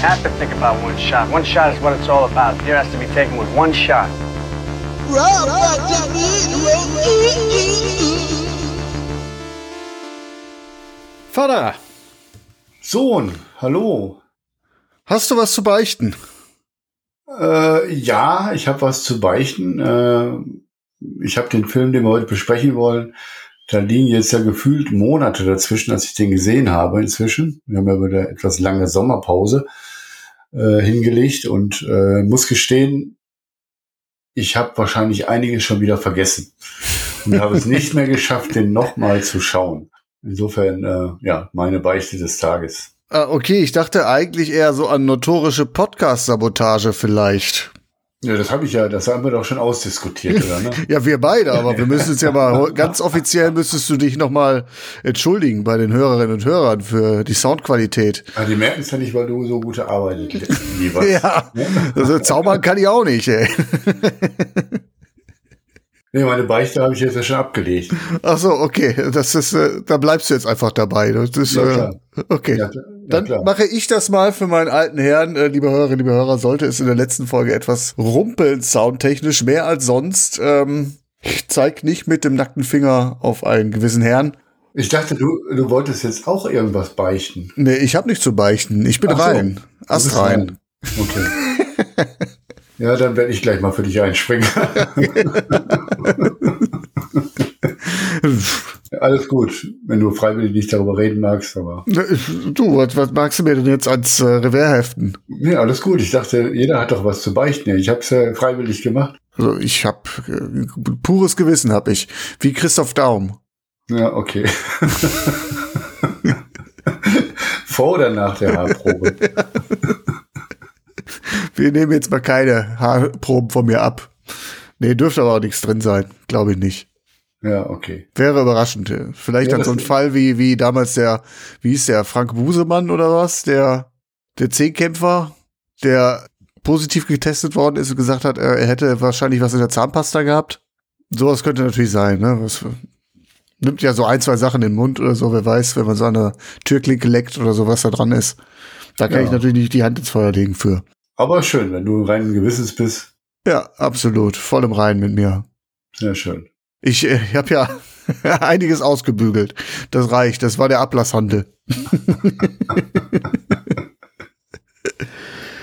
Have to think about one shot. One shot is what it's all about. Here has to be taken with one shot. Vater, Sohn, hallo. hast du was zu beichten? Äh, ja, ich habe was zu beichten. Äh, ich habe den Film, den wir heute besprechen wollen, da liegen jetzt ja gefühlt Monate dazwischen, als ich den gesehen habe inzwischen. Wir haben ja wieder etwas lange Sommerpause äh, hingelegt und äh, muss gestehen, ich habe wahrscheinlich einiges schon wieder vergessen und habe es nicht mehr geschafft, den nochmal zu schauen. Insofern, äh, ja, meine Beichte des Tages. Ah, okay, ich dachte eigentlich eher so an notorische Podcast-Sabotage vielleicht. Ja, das habe ich ja, das haben wir doch schon ausdiskutiert, oder? Ne? Ja, wir beide, aber wir müssen es ja mal, ganz offiziell müsstest du dich nochmal entschuldigen bei den Hörerinnen und Hörern für die Soundqualität. Ja, die merken es ja nicht, weil du so gute Arbeit lieferst. Ja, also zaubern kann ich auch nicht, ey. Nee, meine Beichte habe ich jetzt ja schon abgelegt. Ach so, okay, das ist, äh, da bleibst du jetzt einfach dabei. Das ist, Ja, äh, klar. okay. Ja, ja, Dann klar. mache ich das mal für meinen alten Herrn, äh, liebe Hörerinnen, liebe Hörer, sollte es in der letzten Folge etwas rumpeln, soundtechnisch, mehr als sonst. Ähm, ich zeig nicht mit dem nackten Finger auf einen gewissen Herrn. Ich dachte, du, du wolltest jetzt auch irgendwas beichten. Nee, ich habe nicht zu beichten. Ich bin Ach so. rein. Du Ast rein. Okay. ja, dann werde ich gleich mal für dich einspringen. Alles gut, wenn du freiwillig nicht darüber reden magst, aber. Du, was, was magst du mir denn jetzt ans äh, Revers heften? Nee, alles gut. Ich dachte, jeder hat doch was zu beichten. Ich habe es ja freiwillig gemacht. Also ich habe äh, pures Gewissen hab ich, wie Christoph Daum. Ja, okay. Vor oder nach der Haarprobe? Wir nehmen jetzt mal keine Haarproben von mir ab. Nee, dürfte aber auch nichts drin sein, glaube ich nicht. Ja, okay. Wäre überraschend. Vielleicht Ja, dann so ein Fall wie, wie damals der, wie hieß der, Frank Busemann oder was? Der, der Zehnkämpfer, der positiv getestet worden ist und gesagt hat, er hätte wahrscheinlich was in der Zahnpasta gehabt. Sowas könnte natürlich sein, ne? Was, nimmt ja so ein, zwei Sachen in den Mund oder so, wer weiß, wenn man so an der Türklinke leckt oder so, was da dran ist. Da kann Ja. ich natürlich nicht die Hand ins Feuer legen für. Aber schön, wenn du reinen Gewissens bist. Ja, absolut. Voll im Reinen mit mir. Sehr schön. Ich, äh, ich habe ja einiges ausgebügelt. Das reicht. Das war der Ablasshandel.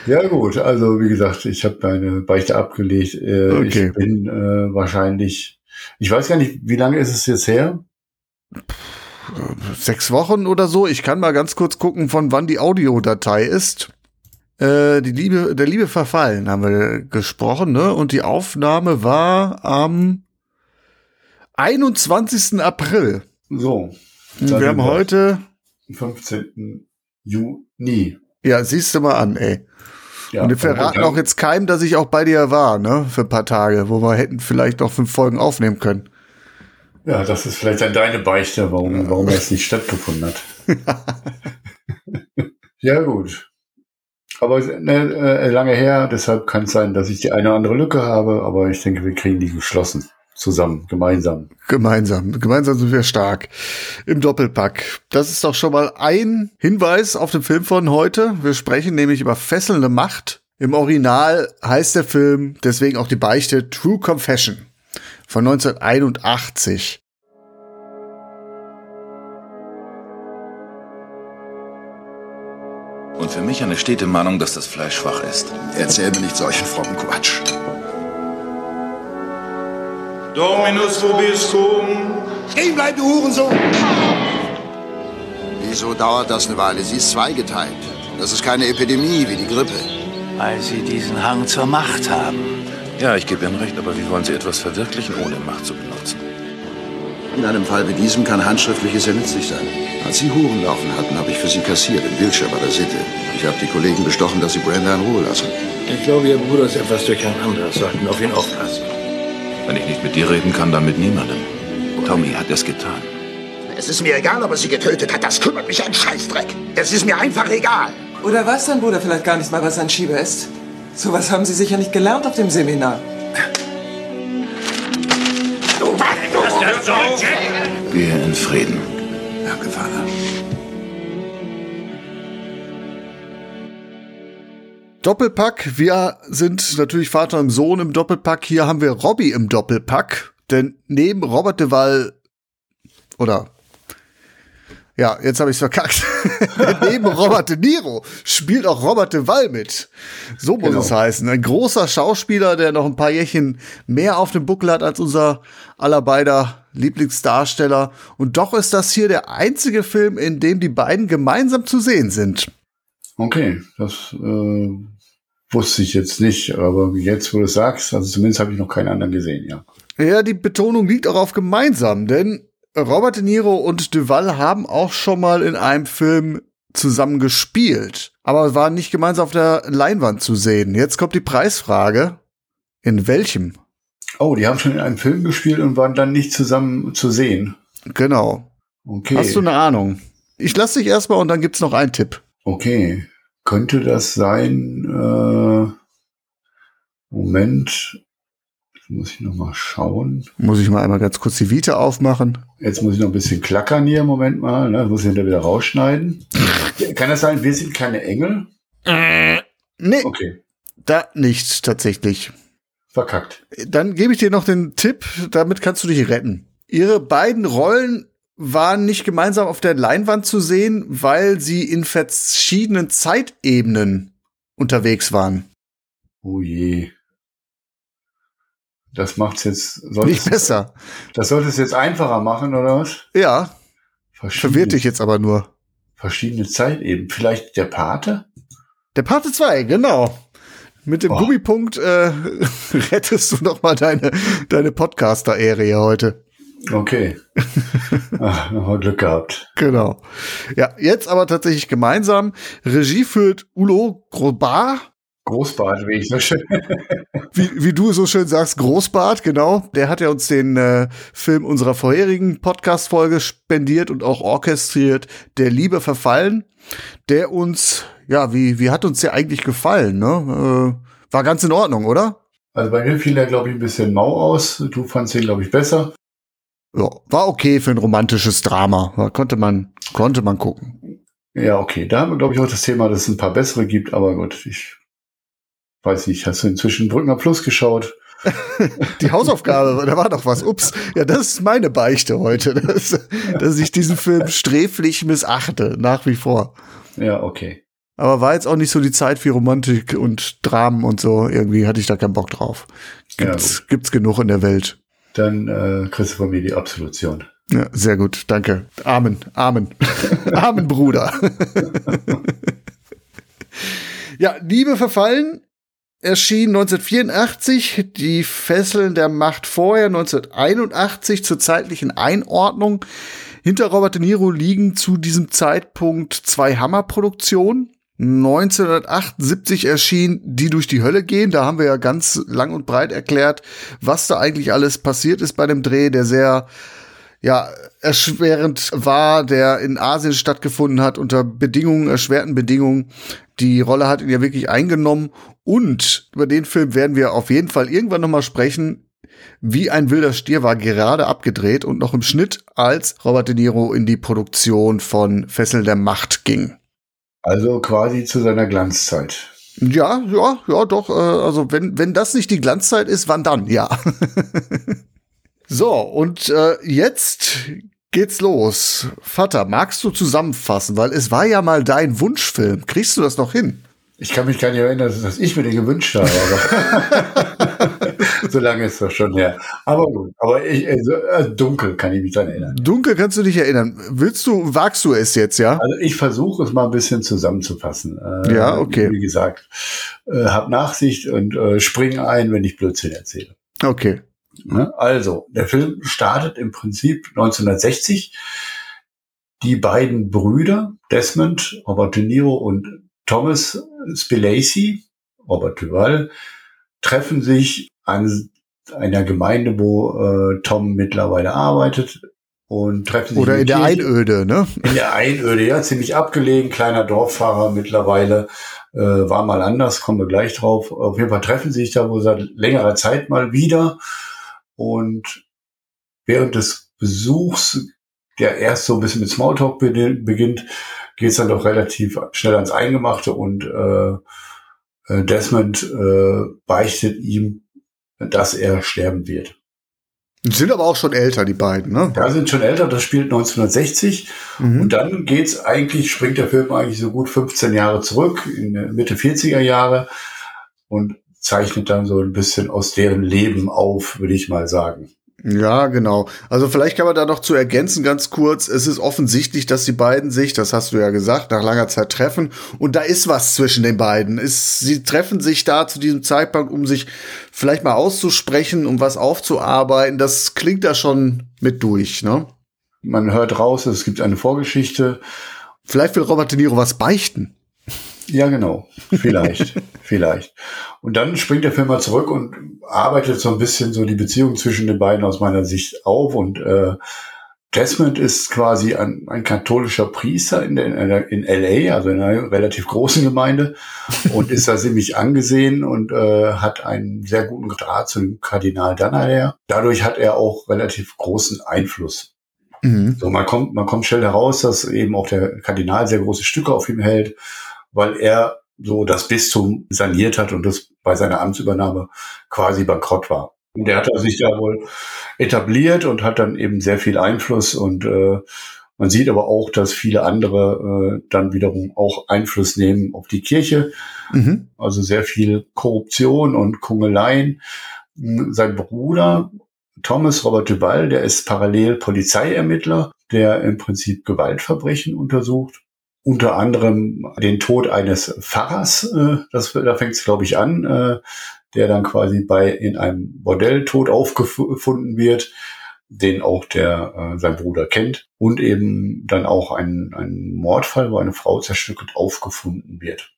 Ja gut, also wie gesagt, ich habe meine Beichte abgelegt. Äh, Okay. Ich bin äh, wahrscheinlich, ich weiß gar nicht, wie lange ist es jetzt her? Sechs Wochen oder so. Ich kann mal ganz kurz gucken, von wann die Audiodatei ist. Äh, die Liebe, der Liebe verfallen haben wir gesprochen, ne? Und die Aufnahme war am 21. April. So. Wir haben heute, 15. Juni. ja, siehst du mal an, ey. Ja, Und wir verraten auch jetzt keinem, dass ich auch bei dir war, ne? Für ein paar Tage, wo wir hätten vielleicht noch fünf Folgen aufnehmen können. Ja, das ist vielleicht dann deine Beichte, warum, warum das nicht stattgefunden hat. ja, gut. Aber ne, äh, lange her, deshalb kann es sein, dass ich die eine oder andere Lücke habe, aber ich denke, wir kriegen die geschlossen. Zusammen, gemeinsam. Gemeinsam. Gemeinsam sind wir stark. Im Doppelpack. Das ist doch schon mal ein Hinweis auf den Film von heute. Wir sprechen nämlich über fesselnde Macht. Im Original heißt der Film deswegen auch die Beichte True Confession von 1981. Und für mich eine stete Mahnung, dass das Fleisch schwach ist. Erzähl mir nicht solchen frommen Quatsch. Dominus vobiscum. Stehen bleiben, du Hurensohn! Wieso dauert das eine Weile? Sie ist zweigeteilt. Das ist keine Epidemie wie die Grippe. Weil sie diesen Hang zur Macht haben. Ja, ich gebe Ihnen recht, aber wie wollen Sie etwas verwirklichen, ohne Macht zu benutzen? In einem Fall wie diesem kann handschriftliches sehr nützlich sein. Als Sie Huren laufen hatten, habe ich für Sie kassiert. In Wiltshire bei der Sitte. Ich habe die Kollegen bestochen, dass Sie Brenda in Ruhe lassen. Ich glaube, Ihr Bruder ist etwas durcheinander. Sollten auf ihn aufpassen. Wenn ich nicht mit dir reden kann, dann mit niemandem. Tommy hat es getan. Es ist mir egal, ob er sie getötet hat. Das kümmert mich ein Scheißdreck. Das ist mir einfach egal. Oder weiß sein Bruder vielleicht gar nicht mal, was ein Schieber ist? Sowas haben Sie sicher nicht gelernt auf dem Seminar. Gehe in Frieden. Danke, Vater. Doppelpack. Wir sind natürlich Vater und Sohn im Doppelpack. Hier haben wir Robbie im Doppelpack. Denn neben Robert Duval oder ja, jetzt habe ich es verkackt. neben Robert De Niro spielt auch Robert Duval mit. So muss Genau. es heißen. Ein großer Schauspieler, der noch ein paar Jährchen mehr auf dem Buckel hat als unser aller beider Lieblingsdarsteller. Und doch ist das hier der einzige Film, in dem die beiden gemeinsam zu sehen sind. Okay, das äh, wusste ich jetzt nicht, aber jetzt, wo du es sagst, also zumindest habe ich noch keinen anderen gesehen, ja. Ja, die Betonung liegt auch auf gemeinsam, denn Robert De Niro und Duval haben auch schon mal in einem Film zusammen gespielt, aber waren nicht gemeinsam auf der Leinwand zu sehen. Jetzt kommt die Preisfrage. In welchem? Oh, die haben schon in einem Film gespielt und waren dann nicht zusammen zu sehen. Genau. Okay. Hast du eine Ahnung? Ich lasse dich erstmal und dann gibt's noch einen Tipp. Okay. Könnte das sein, äh, Moment, jetzt muss ich noch mal schauen. Muss ich mal einmal ganz kurz die Vita aufmachen. Jetzt muss ich noch ein bisschen klackern hier, Moment mal, ne? muss ich hinterher wieder rausschneiden. Kann das sein, wir sind keine Engel? Nee, Okay, da nicht tatsächlich. verkackt. Dann gebe ich dir noch den Tipp, damit kannst du dich retten. Ihre beiden Rollen waren nicht gemeinsam auf der Leinwand zu sehen, weil sie in verschiedenen Zeitebenen unterwegs waren. Oh je. Das macht's jetzt, Nicht es, besser. das sollte es jetzt einfacher machen, oder was? Ja, verwirrt dich jetzt aber nur. verschiedene Zeitebenen. Vielleicht der Pate? Der Parte 2, genau. Mit dem Oh. Gummipunkt äh, rettest du noch mal deine, deine Podcaster-Ehre hier heute. Okay. Ach, noch Glück gehabt. Genau. Ja, jetzt aber tatsächlich gemeinsam. Regie führt Ulo Grobar. Großbart, wie ich so schön. wie, wie du so schön sagst, Großbart, genau. Der hat ja uns den äh, Film unserer vorherigen Podcast-Folge spendiert und auch orchestriert, Der Liebe verfallen, der uns, ja, wie, wie hat uns der eigentlich gefallen, ne? Äh, war ganz in Ordnung, oder? Also bei mir fiel der, glaube ich, ein bisschen mau aus. Du fandst den, glaube ich, besser. Ja, war okay für ein romantisches Drama. Da konnte man, konnte man gucken. Ja, okay. Da haben wir, glaube ich, auch das Thema, dass es ein paar bessere gibt, aber gut, ich weiß nicht. Hast du inzwischen Brückner Plus geschaut? Die Hausaufgabe, da war doch was. Ups, ja, das ist meine Beichte heute, dass, dass ich diesen Film sträflich missachte, nach wie vor. Ja, okay. Aber war jetzt auch nicht so die Zeit für Romantik und Dramen und so. Irgendwie hatte ich da keinen Bock drauf. Gibt's, Ja, gibt's genug in der Welt. Dann äh, kriegst du von mir die Absolution. Ja, sehr gut, danke. Amen, Amen. Amen, Bruder. ja, Liebe verfallen erschien 1984, die Fesseln der Macht vorher 1981 zur zeitlichen Einordnung. Hinter Robert De Niro liegen zu diesem Zeitpunkt zwei Hammerproduktionen. 1978 erschien Die durch die Hölle gehen. Da haben wir ja ganz lang und breit erklärt, was da eigentlich alles passiert ist bei dem Dreh, der sehr ja, erschwerend war, der in Asien stattgefunden hat, unter Bedingungen, erschwerten Bedingungen. Die Rolle hat ihn ja wirklich eingenommen. Und über den Film werden wir auf jeden Fall irgendwann noch mal sprechen. Wie ein wilder Stier war gerade abgedreht und noch im Schnitt, als Robert De Niro in die Produktion von Fessel der Macht ging. Also quasi zu seiner Glanzzeit. Ja, ja, ja, doch. Äh, also wenn wenn das nicht die Glanzzeit ist, wann dann? Ja. so und äh, jetzt geht's los. Vater, magst du zusammenfassen, weil es war ja mal dein Wunschfilm. Kriegst du das noch hin? Ich kann mich gar nicht erinnern, dass ich mir den gewünscht habe. So lange ist das schon her. Aber gut. Aber ich, also, äh, dunkel kann ich mich dann erinnern. Dunkel kannst du dich erinnern. Willst du, wagst du es jetzt, ja? Also ich versuche es mal ein bisschen zusammenzufassen. Äh, Ja, okay. Wie gesagt, äh, hab Nachsicht und äh, spring ein, wenn ich Blödsinn erzähle. Okay. Ne? Also, der Film startet im Prinzip 1960. Die beiden Brüder, Desmond, Robert De Niro und Thomas Spilacey, Robert Duval, treffen sich an einer Gemeinde, wo äh, Tom mittlerweile arbeitet und treffen sich Oder in, in der Kirche. Einöde, ne? In der Einöde, ja, ziemlich abgelegen, kleiner Dorffahrer mittlerweile, äh, war mal anders, kommen wir gleich drauf. Auf jeden Fall treffen sich da wohl seit längerer Zeit mal wieder und während des Besuchs, der erst so ein bisschen mit Smalltalk beginnt, geht es dann doch relativ schnell ans Eingemachte und äh, Desmond äh, beichtet ihm, dass er sterben wird. Sind aber auch schon älter, die beiden, ne? Ja, sind schon älter, das spielt 1960. Mhm. Und dann geht's eigentlich, springt der Film eigentlich so gut 15 Jahre zurück, in Mitte 40er Jahre und zeichnet dann so ein bisschen aus deren Leben auf, würde ich mal sagen. Ja, genau. Also vielleicht kann man da noch zu ergänzen ganz kurz. Es ist offensichtlich, dass die beiden sich, das hast du ja gesagt, nach langer Zeit treffen. Und da ist was zwischen den beiden. Es, sie treffen sich da zu diesem Zeitpunkt, um sich vielleicht mal auszusprechen, um was aufzuarbeiten. Das klingt da schon mit durch, ne? Man hört raus, es gibt eine Vorgeschichte. Vielleicht will Robert De Niro was beichten. Ja, genau. Vielleicht, vielleicht. Und dann springt der Film mal zurück und arbeitet so ein bisschen so die Beziehung zwischen den beiden aus meiner Sicht auf. Und äh, Desmond ist quasi ein, ein katholischer Priester in, der, in, LA, also in einer relativ großen Gemeinde, und ist da ziemlich angesehen und äh, hat einen sehr guten Draht zu dem Kardinal Danaher. Dadurch hat er auch relativ großen Einfluss. Mhm. So, man kommt, man kommt schnell heraus, dass eben auch der Kardinal sehr große Stücke auf ihm hält weil er so das Bistum saniert hat und das bei seiner Amtsübernahme quasi bankrott war. Und der hat sich da wohl etabliert und hat dann eben sehr viel Einfluss und äh, man sieht aber auch, dass viele andere äh, dann wiederum auch Einfluss nehmen auf die Kirche. Mhm. Also sehr viel Korruption und Kungeleien. Sein Bruder Thomas Robert Duval, der ist parallel Polizeiermittler, der im Prinzip Gewaltverbrechen untersucht unter anderem den Tod eines Pfarrers, äh, das, da fängt es, glaube ich, an, äh, der dann quasi bei in einem Bordell tot aufgefunden wird, den auch der äh, sein Bruder kennt und eben dann auch ein, ein Mordfall, wo eine Frau zerstückelt aufgefunden wird.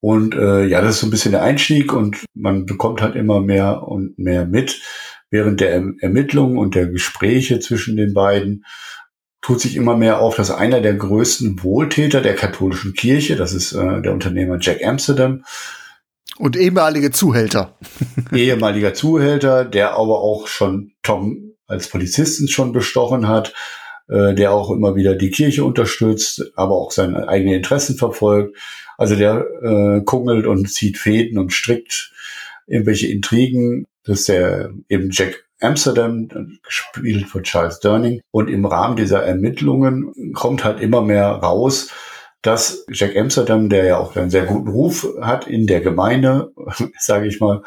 Und äh, ja, das ist so ein bisschen der Einstieg und man bekommt halt immer mehr und mehr mit während der Ermittlungen und der Gespräche zwischen den beiden tut sich immer mehr auf, dass einer der größten Wohltäter der katholischen Kirche, das ist äh, der Unternehmer Jack Amsterdam. Und ehemalige Zuhälter. ehemaliger Zuhälter, der aber auch schon Tom als Polizisten schon bestochen hat, äh, der auch immer wieder die Kirche unterstützt, aber auch seine eigenen Interessen verfolgt. Also der äh, kungelt und zieht Fäden und strickt irgendwelche Intrigen. Das ist der eben Jack Amsterdam, gespielt von Charles Durning. Und im Rahmen dieser Ermittlungen kommt halt immer mehr raus, dass Jack Amsterdam, der ja auch einen sehr guten Ruf hat in der Gemeinde, sage ich mal,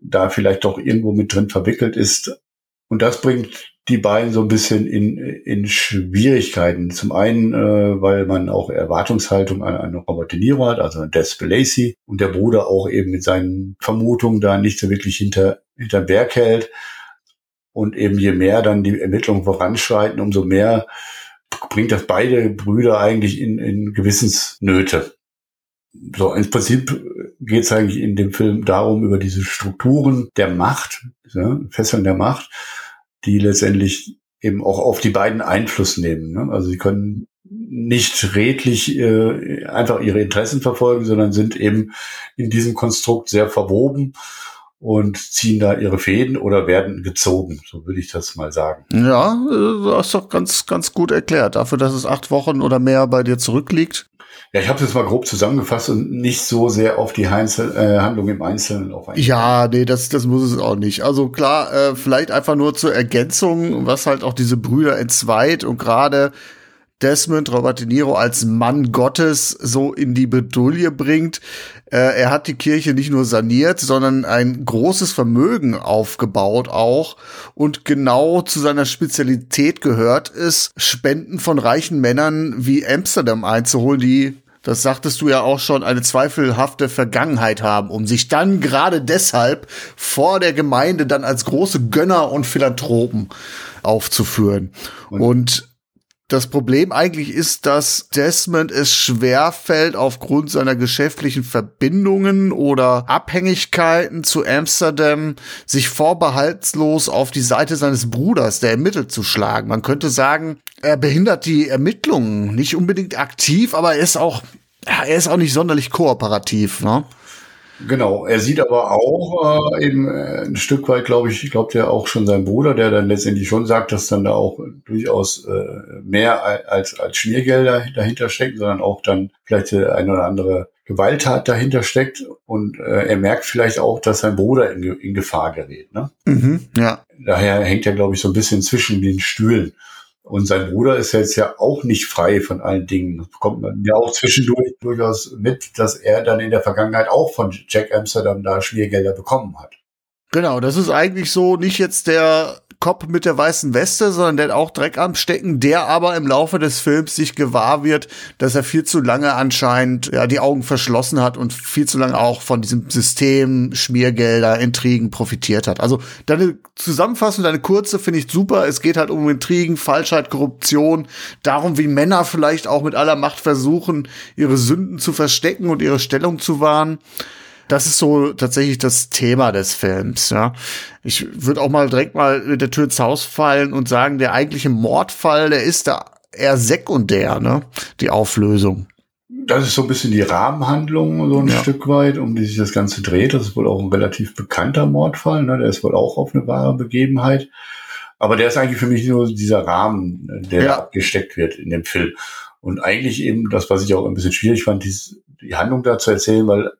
da vielleicht doch irgendwo mit drin verwickelt ist. Und das bringt die beiden so ein bisschen in, in Schwierigkeiten. Zum einen, äh, weil man auch Erwartungshaltung an, an Robert De Niro hat, also an Des Lacey, und der Bruder auch eben mit seinen Vermutungen da nicht so wirklich hinter, hinter Berg hält. Und eben je mehr dann die Ermittlungen voranschreiten, umso mehr bringt das beide Brüder eigentlich in, in Gewissensnöte. So, im Prinzip geht es eigentlich in dem Film darum, über diese Strukturen der Macht, ja, Fesseln der Macht, die letztendlich eben auch auf die beiden Einfluss nehmen. Ne? Also sie können nicht redlich äh, einfach ihre Interessen verfolgen, sondern sind eben in diesem Konstrukt sehr verwoben und ziehen da ihre Fäden oder werden gezogen, so würde ich das mal sagen. Ja, du hast doch ganz, ganz gut erklärt. Dafür, dass es acht Wochen oder mehr bei dir zurückliegt. Ja, ich habe das mal grob zusammengefasst und nicht so sehr auf die Heinzel äh, Handlung im Einzelnen auf Ja, nee, das, das muss es auch nicht. Also klar, äh, vielleicht einfach nur zur Ergänzung, was halt auch diese Brüder entzweit und gerade Desmond Robert De Niro als Mann Gottes so in die Bedulie bringt. Äh, er hat die Kirche nicht nur saniert, sondern ein großes Vermögen aufgebaut auch. Und genau zu seiner Spezialität gehört es, Spenden von reichen Männern wie Amsterdam einzuholen, die das sagtest du ja auch schon, eine zweifelhafte Vergangenheit haben, um sich dann gerade deshalb vor der Gemeinde dann als große Gönner und Philanthropen aufzuführen. Und, und das Problem eigentlich ist, dass Desmond es schwer fällt, aufgrund seiner geschäftlichen Verbindungen oder Abhängigkeiten zu Amsterdam, sich vorbehaltslos auf die Seite seines Bruders, der ermittelt, zu schlagen. Man könnte sagen, er behindert die Ermittlungen. Nicht unbedingt aktiv, aber er ist auch, er ist auch nicht sonderlich kooperativ, ne? Genau, er sieht aber auch äh, eben äh, ein Stück weit, glaube ich, glaubt er auch schon sein Bruder, der dann letztendlich schon sagt, dass dann da auch durchaus äh, mehr als, als Schmiergelder dahinter steckt, sondern auch dann vielleicht eine oder andere Gewalttat dahinter steckt und äh, er merkt vielleicht auch, dass sein Bruder in, in Gefahr gerät. Ne? Mhm, ja. Daher hängt er, glaube ich, so ein bisschen zwischen den Stühlen. Und sein Bruder ist jetzt ja auch nicht frei von allen Dingen. Das bekommt man ja auch zwischendurch durchaus mit, dass er dann in der Vergangenheit auch von Jack Amsterdam da Schmiergelder bekommen hat. Genau, das ist eigentlich so nicht jetzt der Cop mit der weißen Weste, sondern der hat auch Dreck am Stecken, der aber im Laufe des Films sich gewahr wird, dass er viel zu lange anscheinend ja die Augen verschlossen hat und viel zu lange auch von diesem System Schmiergelder, Intrigen profitiert hat. Also deine Zusammenfassung, deine kurze finde ich super. Es geht halt um Intrigen, Falschheit, Korruption, darum, wie Männer vielleicht auch mit aller Macht versuchen, ihre Sünden zu verstecken und ihre Stellung zu wahren das ist so tatsächlich das Thema des Films, ja. Ich würde auch mal direkt mal mit der Tür ins Haus fallen und sagen, der eigentliche Mordfall, der ist da eher sekundär, ne? Die Auflösung. Das ist so ein bisschen die Rahmenhandlung, so ein ja. Stück weit, um die sich das Ganze dreht. Das ist wohl auch ein relativ bekannter Mordfall, ne? Der ist wohl auch auf eine wahre Begebenheit. Aber der ist eigentlich für mich nur dieser Rahmen, der ja. abgesteckt wird in dem Film. Und eigentlich eben das, was ich auch ein bisschen schwierig fand, die, die Handlung da zu erzählen, weil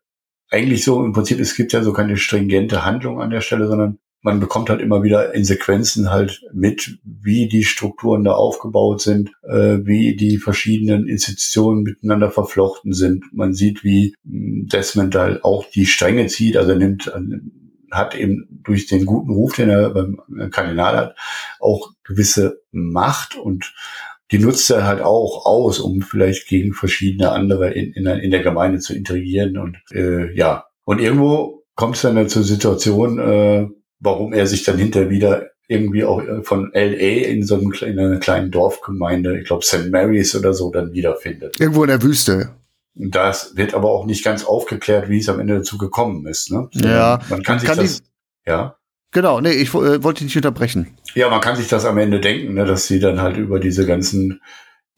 eigentlich so im Prinzip, es gibt ja so keine stringente Handlung an der Stelle, sondern man bekommt halt immer wieder in Sequenzen halt mit, wie die Strukturen da aufgebaut sind, äh, wie die verschiedenen Institutionen miteinander verflochten sind. Man sieht, wie hm, Desmond da auch die Stränge zieht, also er nimmt, äh, hat eben durch den guten Ruf, den er beim Kardinal hat, auch gewisse Macht und die nutzt er halt auch aus, um vielleicht gegen verschiedene andere in, in, in der Gemeinde zu intrigieren und äh, ja. Und irgendwo kommt es dann zur Situation, äh, warum er sich dann hinter wieder irgendwie auch äh, von LA in so einem in einer kleinen Dorfgemeinde, ich glaube St. Mary's oder so, dann wiederfindet. Irgendwo in der Wüste. Das wird aber auch nicht ganz aufgeklärt, wie es am Ende dazu gekommen ist. Ne? Ja, man kann sich kann das, ja. Genau, nee, ich äh, wollte dich nicht unterbrechen. Ja, man kann sich das am Ende denken, ne, dass sie dann halt über diese ganzen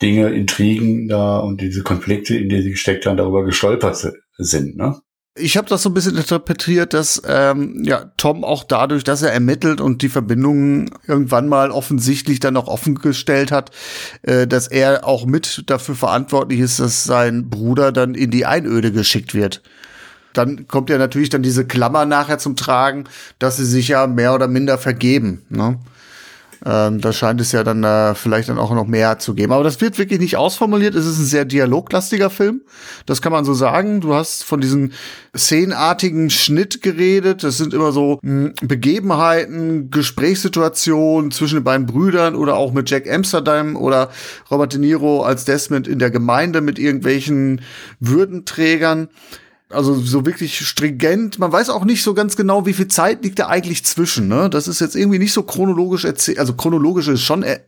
Dinge, Intrigen da und diese Konflikte, in die sie gesteckt haben, darüber gestolpert sind. Ne? Ich habe das so ein bisschen interpretiert, dass ähm, ja Tom auch dadurch, dass er ermittelt und die Verbindungen irgendwann mal offensichtlich dann auch offengestellt hat, äh, dass er auch mit dafür verantwortlich ist, dass sein Bruder dann in die Einöde geschickt wird dann kommt ja natürlich dann diese Klammer nachher zum Tragen, dass sie sich ja mehr oder minder vergeben. Ne? Ähm, da scheint es ja dann äh, vielleicht dann auch noch mehr zu geben. Aber das wird wirklich nicht ausformuliert. Es ist ein sehr dialoglastiger Film. Das kann man so sagen. Du hast von diesem szenenartigen Schnitt geredet. Das sind immer so mh, hm, Begebenheiten, Gesprächssituationen zwischen den beiden Brüdern oder auch mit Jack Amsterdam oder Robert De Niro als Desmond in der Gemeinde mit irgendwelchen Würdenträgern also so wirklich stringent. Man weiß auch nicht so ganz genau, wie viel Zeit liegt da eigentlich zwischen. Ne? Das ist jetzt irgendwie nicht so chronologisch erzählt. Also chronologisch ist schon, äh,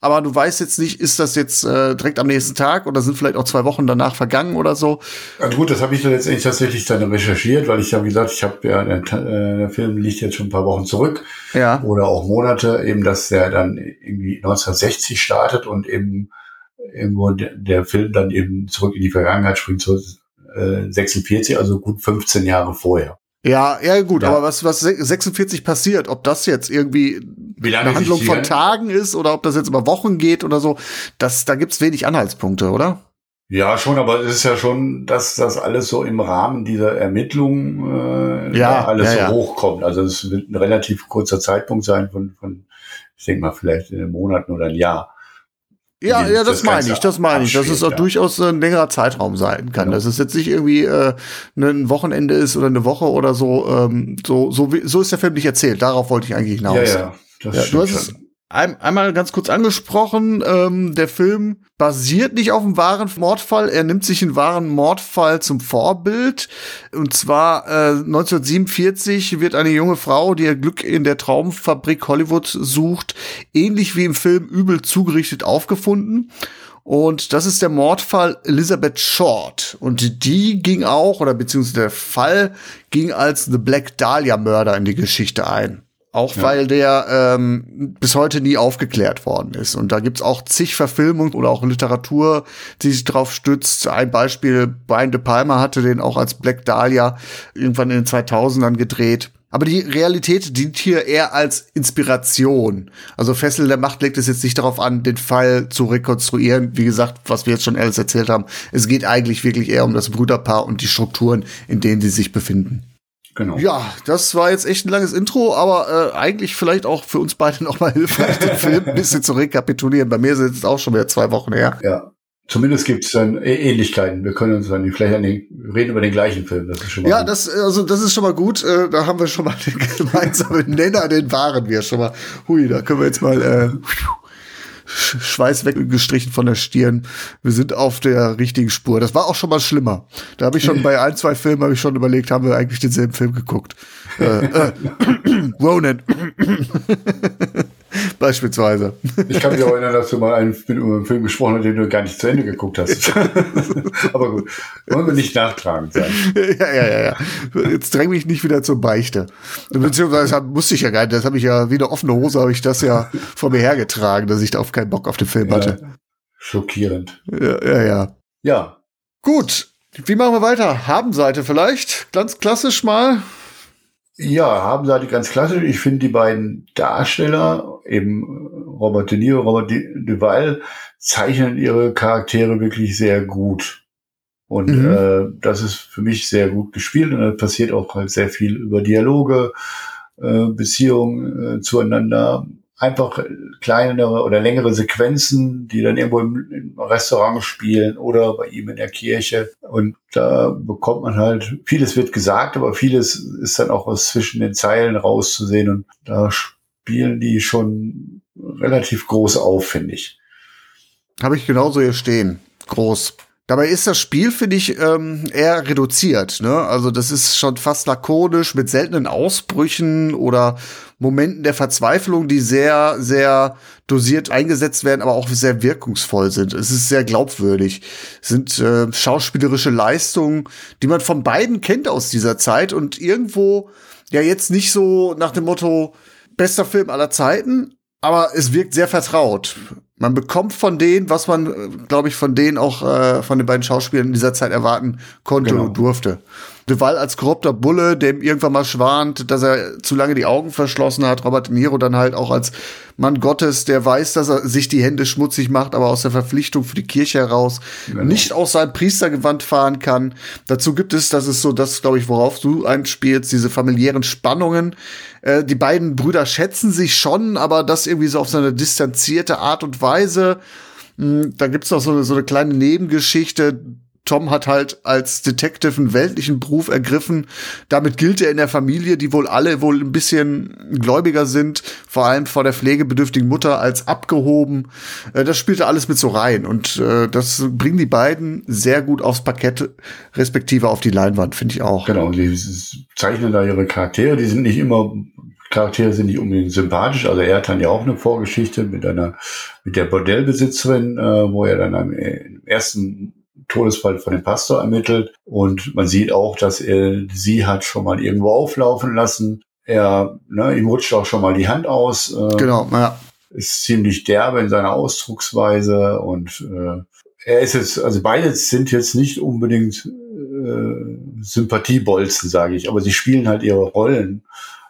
aber du weißt jetzt nicht, ist das jetzt äh, direkt am nächsten Tag oder sind vielleicht auch zwei Wochen danach vergangen oder so. Ja, gut, das habe ich dann letztendlich tatsächlich dann recherchiert, weil ich habe gesagt, ich habe ja der, äh, der Film liegt jetzt schon ein paar Wochen zurück. Ja. Oder auch Monate, eben, dass der dann irgendwie 1960 startet und eben irgendwo der, der Film dann eben zurück in die Vergangenheit springt, so 46, äh, also gut 15 Jahre vorher. Ja, ja gut, ja. aber was was 46 passiert, ob das jetzt irgendwie eine Handlung von Tagen ist oder ob das jetzt über Wochen geht oder so, das da gibt's wenig Anhaltspunkte, oder? Ja, schon, aber es ist ja schon, dass das alles so im Rahmen dieser Ermittlung äh, ja, alles ja, so hochkommt. Also es wird ein relativ kurzer Zeitpunkt sein von, von ich denke mal vielleicht in Monaten oder ein Jahr. Ja, ja, das, das meine ich, das meine ich, dass es auch ja. durchaus ein längerer Zeitraum sein kann. Ja. Dass es jetzt nicht irgendwie äh, ein Wochenende ist oder eine Woche oder so. Ähm, so, so, so ist der Film nicht erzählt. Darauf wollte ich eigentlich hinaus. Ja, ja, das ja, du hast es ein, einmal ganz kurz angesprochen, ähm, der Film basiert nicht auf einem wahren Mordfall. Er nimmt sich einen wahren Mordfall zum Vorbild. Und zwar äh, 1947 wird eine junge Frau, die ihr Glück in der Traumfabrik Hollywood sucht, ähnlich wie im Film übel zugerichtet aufgefunden. Und das ist der Mordfall Elizabeth Short. Und die ging auch, oder beziehungsweise der Fall ging als The Black Dahlia Mörder in die Geschichte ein. Auch ja. weil der ähm, bis heute nie aufgeklärt worden ist. Und da gibt's auch zig Verfilmungen oder auch Literatur, die sich drauf stützt. Ein Beispiel, Brian De Palma hatte den auch als Black Dahlia irgendwann in den 2000ern gedreht. Aber die Realität dient hier eher als Inspiration. Also Fessel der Macht legt es jetzt nicht darauf an, den Fall zu rekonstruieren. Wie gesagt, was wir jetzt schon alles erzählt haben. Es geht eigentlich wirklich eher um das Brüderpaar und die Strukturen, in denen sie sich befinden. Genau. Ja, das war jetzt echt ein langes Intro, aber äh, eigentlich vielleicht auch für uns beide noch mal hilfreich, den Film ein bisschen zu rekapitulieren. Bei mir sind es auch schon wieder zwei Wochen her. Ja. Zumindest gibt es dann Ähnlichkeiten. Wir können uns dann vielleicht an den, reden über den gleichen Film. Das ist schon mal ja, gut. das also das ist schon mal gut. Äh, da haben wir schon mal den gemeinsamen Nenner, den waren wir schon mal. Hui, da können wir jetzt mal äh, Schweiß weggestrichen von der Stirn. Wir sind auf der richtigen Spur. Das war auch schon mal schlimmer. Da habe ich schon bei ein, zwei Filmen habe ich schon überlegt, haben wir eigentlich denselben Film geguckt. äh, äh, Ronan. Beispielsweise. Ich kann mich auch erinnern, dass du mal einen, über einen Film gesprochen hast, den du gar nicht zu Ende geguckt hast. Aber gut, wollen wir nicht nachtragend sein. Ja, ja, ja, ja. Jetzt dräng mich nicht wieder zur Beichte. Beziehungsweise das musste ich ja gar nicht. Das habe ich ja wie eine offene Hose, habe ich das ja vor mir hergetragen, dass ich da auf keinen Bock auf den Film ja, hatte. Schockierend. Ja, ja, ja. Ja. Gut. Wie machen wir weiter? Habenseite vielleicht? Ganz klassisch mal. Ja, haben sie halt ganz klassisch. Ich finde die beiden Darsteller, eben Robert De Niro, Robert Duval, zeichnen ihre Charaktere wirklich sehr gut. Und mhm. äh, das ist für mich sehr gut gespielt und da passiert auch halt sehr viel über Dialoge, äh, Beziehungen äh, zueinander einfach kleinere oder längere Sequenzen, die dann irgendwo im, im, Restaurant spielen oder bei ihm in der Kirche. Und da bekommt man halt, vieles wird gesagt, aber vieles ist dann auch was zwischen den Zeilen rauszusehen. Und da spielen die schon relativ groß auf, finde ich. Habe ich genauso hier stehen. Groß. Dabei ist das Spiel, finde ich, ähm, eher reduziert. Ne? Also das ist schon fast lakonisch mit seltenen Ausbrüchen oder Momenten der Verzweiflung, die sehr, sehr dosiert eingesetzt werden, aber auch sehr wirkungsvoll sind. Es ist sehr glaubwürdig. Es sind äh, schauspielerische Leistungen, die man von beiden kennt aus dieser Zeit und irgendwo ja jetzt nicht so nach dem Motto bester Film aller Zeiten, aber es wirkt sehr vertraut. Man bekommt von denen, was man, äh, glaube ich, von denen auch äh, von den beiden Schauspielern in dieser Zeit erwarten konnte genau. und durfte. Duval als korrupter Bulle, dem irgendwann mal schwant, dass er zu lange die Augen verschlossen hat. Robert De Niro dann halt auch als Mann Gottes, der weiß, dass er sich die Hände schmutzig macht, aber aus der Verpflichtung für die Kirche heraus genau. nicht aus seinem Priestergewand fahren kann. Dazu gibt es, das ist so das, glaube ich, worauf du einspielst, diese familiären Spannungen. Äh, die beiden Brüder schätzen sich schon, aber das irgendwie so auf so eine distanzierte Art und Weise. Hm, da gibt's noch so eine, so eine kleine Nebengeschichte Tom hat halt als Detective einen weltlichen Beruf ergriffen. Damit gilt er in der Familie, die wohl alle wohl ein bisschen gläubiger sind, vor allem vor der pflegebedürftigen Mutter als abgehoben. Äh, das spielte alles mit so rein und äh, das bringen die beiden sehr gut aufs Parkett, respektive auf die Leinwand, finde ich auch. Genau, die zeichnen da ihre Charaktere, die sind nicht immer Charaktere sind nicht unbedingt sympathisch. Also er hat dann ja auch eine Vorgeschichte mit einer, mit der Bordellbesitzerin, äh, wo er dann am ersten Todesfall von dem Pastor ermittelt. Und man sieht auch, dass er sie hat schon mal irgendwo auflaufen lassen. Er, ne, ihm rutscht auch schon mal die Hand aus. Äh, genau, ja. Ist ziemlich derbe in seiner Ausdrucksweise und äh, er ist jetzt, also beide sind jetzt nicht unbedingt äh, Sympathiebolzen, sage ich, aber sie spielen halt ihre Rollen